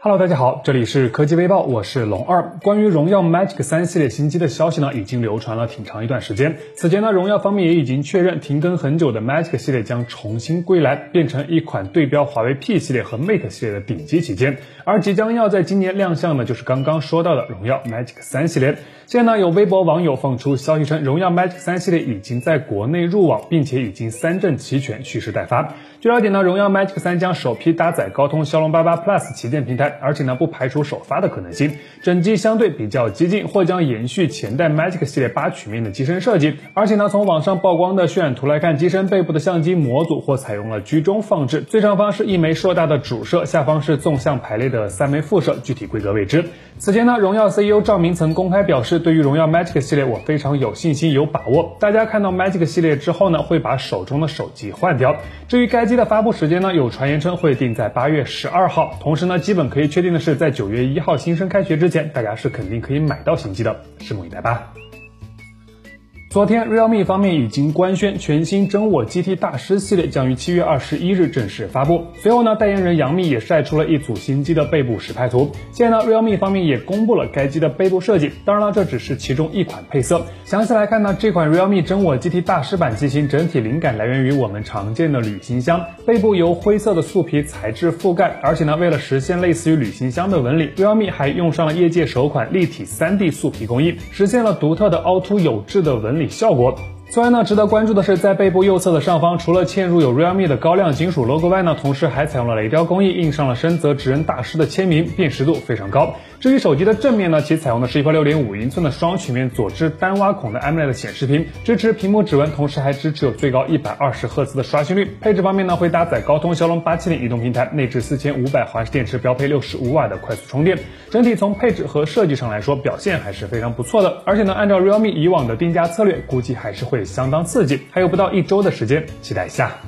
Hello，大家好，这里是科技微报，我是龙二。关于荣耀 Magic 三系列新机的消息呢，已经流传了挺长一段时间。此前呢，荣耀方面也已经确认，停更很久的 Magic 系列将重新归来，变成一款对标华为 P 系列和 Mate 系列的顶级旗舰。而即将要在今年亮相的，就是刚刚说到的荣耀 Magic 三系列。现在呢，有微博网友放出消息称，荣耀 Magic 三系列已经在国内入网，并且已经三证齐全，蓄势待发。据了解呢，荣耀 Magic 三将首批搭载高通骁龙八八 Plus 旗舰平台，而且呢不排除首发的可能性。整机相对比较激进，或将延续前代 Magic 系列八曲面的机身设计。而且呢，从网上曝光的渲染图来看，机身背部的相机模组或采用了居中放置，最上方是一枚硕大的主摄，下方是纵向排列的三枚副摄，具体规格未知。此前呢，荣耀 CEO 赵明曾公开表示，对于荣耀 Magic 系列，我非常有信心、有把握。大家看到 Magic 系列之后呢，会把手中的手机换掉。至于该机的发布时间呢，有传言称会定在八月十二号。同时呢，基本可可以确定的是，在九月一号新生开学之前，大家是肯定可以买到新机的，拭目以待吧。昨天，realme 方面已经官宣，全新真我 GT 大师系列将于七月二十一日正式发布。随后呢，代言人杨幂也晒出了一组新机的背部实拍图。现在呢，realme 方面也公布了该机的背部设计。当然了，这只是其中一款配色。详细来看呢，这款 realme 真我 GT 大师版机型整体灵感来源于我们常见的旅行箱，背部由灰色的素皮材质覆盖。而且呢，为了实现类似于旅行箱的纹理，realme 还用上了业界首款立体 3D 素皮工艺，实现了独特的凹凸有致的纹理效果。此外呢，值得关注的是，在背部右侧的上方，除了嵌入有 realme 的高亮金属 logo 外呢，同时还采用了雷雕工艺，印上了深泽直人大师的签名，辨识度非常高。至于手机的正面呢，其采用的是一块六点五英寸的双曲面左置单挖孔的 AMOLED 显示屏，支持屏幕指纹，同时还支持有最高一百二十赫兹的刷新率。配置方面呢，会搭载高通骁龙八七零移动平台，内置四千五百毫安时电池，标配六十五瓦的快速充电。整体从配置和设计上来说，表现还是非常不错的。而且呢，按照 realme 以往的定价策略，估计还是会相当刺激。还有不到一周的时间，期待一下。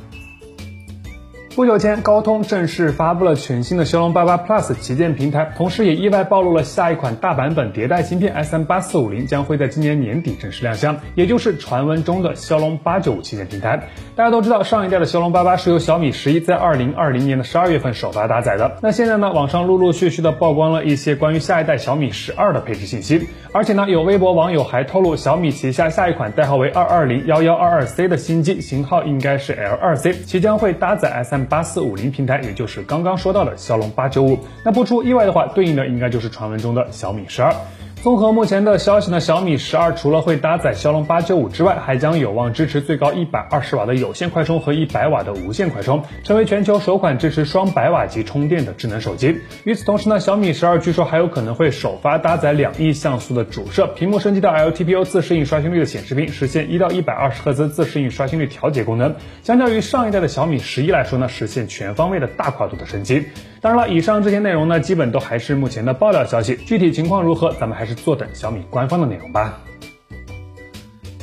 不久前，高通正式发布了全新的骁龙八八 Plus 旗舰平台，同时也意外暴露了下一款大版本迭代芯片 SM 八四五零将会在今年年底正式亮相，也就是传闻中的骁龙八九五旗舰平台。大家都知道，上一代的骁龙八八是由小米十一在二零二零年的十二月份首发搭载的。那现在呢，网上陆陆续续的曝光了一些关于下一代小米十二的配置信息，而且呢，有微博网友还透露，小米旗下下一款代号为二二零幺幺二二 C 的新机型号应该是 L 二 C，其将会搭载 SM 八四五零平台，也就是刚刚说到的骁龙八九五。那不出意外的话，对应的应该就是传闻中的小米十二。综合目前的消息呢，小米十二除了会搭载骁龙八九五之外，还将有望支持最高一百二十瓦的有线快充和一百瓦的无线快充，成为全球首款支持双百瓦级充电的智能手机。与此同时呢，小米十二据说还有可能会首发搭载两亿像素的主摄，屏幕升级到 LTPO 自适应刷新率的显示屏，实现一到一百二十赫兹自适应刷新率调节功能。相较于上一代的小米十一来说呢，实现全方位的大跨度的升级。当然了，以上这些内容呢，基本都还是目前的爆料消息，具体情况如何，咱们还是坐等小米官方的内容吧。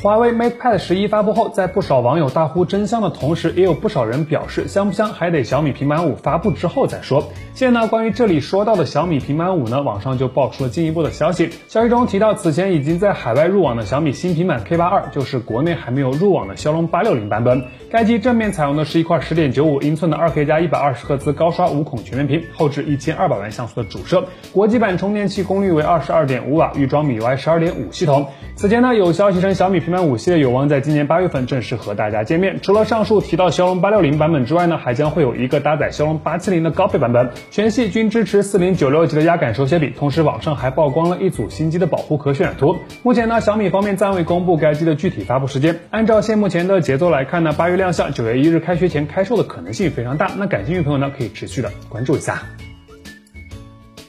华为 MatePad 十一发布后，在不少网友大呼真香的同时，也有不少人表示香不香还得小米平板五发布之后再说。现在呢，关于这里说到的小米平板五呢，网上就爆出了进一步的消息。消息中提到，此前已经在海外入网的小米新平板 K 八二，就是国内还没有入网的骁龙八六零版本。该机正面采用的是一块十点九五英寸的二 K 加一百二十赫兹高刷无孔全面屏，后置一千二百万像素的主摄，国际版充电器功率为二十二点五瓦，预装米 UI 十二点五系统。此前呢，有消息称小米平板五系列有望在今年八月份正式和大家见面。除了上述提到骁龙八六零版本之外呢，还将会有一个搭载骁龙八七零的高配版本，全系均支持四零九六级的压感手写笔。同时，网上还曝光了一组新机的保护壳渲染图。目前呢，小米方面暂未公布该机的具体发布时间。按照现目前的节奏来看呢，八月亮相，九月一日开学前开售的可能性非常大。那感兴趣的朋友呢，可以持续的关注一下。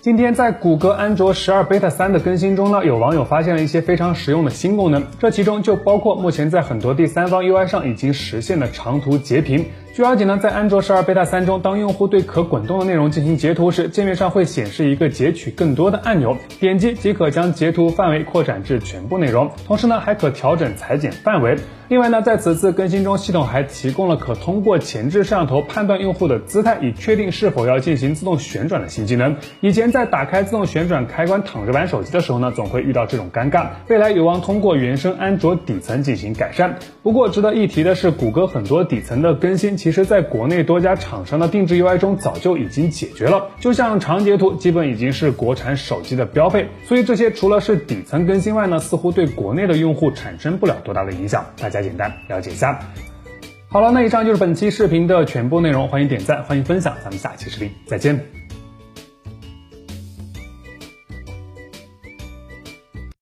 今天在谷歌安卓十二 beta 三的更新中呢，有网友发现了一些非常实用的新功能，这其中就包括目前在很多第三方 UI 上已经实现的长图截屏。据了解呢，在安卓十二 beta 三中，当用户对可滚动的内容进行截图时，界面上会显示一个截取更多的按钮，点击即可将截图范围扩展至全部内容，同时呢，还可调整裁剪范围。另外呢，在此次更新中，系统还提供了可通过前置摄像头判断用户的姿态，以确定是否要进行自动旋转的新技能。以前在打开自动旋转开关躺着玩手机的时候呢，总会遇到这种尴尬，未来有望通过原生安卓底层进行改善。不过值得一提的是，谷歌很多底层的更新其其实在国内多家厂商的定制 UI 中早就已经解决了。就像长截图，基本已经是国产手机的标配，所以这些除了是底层更新外呢，似乎对国内的用户产生不了多大的影响。大家简单了解一下。好了，那以上就是本期视频的全部内容，欢迎点赞，欢迎分享，咱们下期视频再见。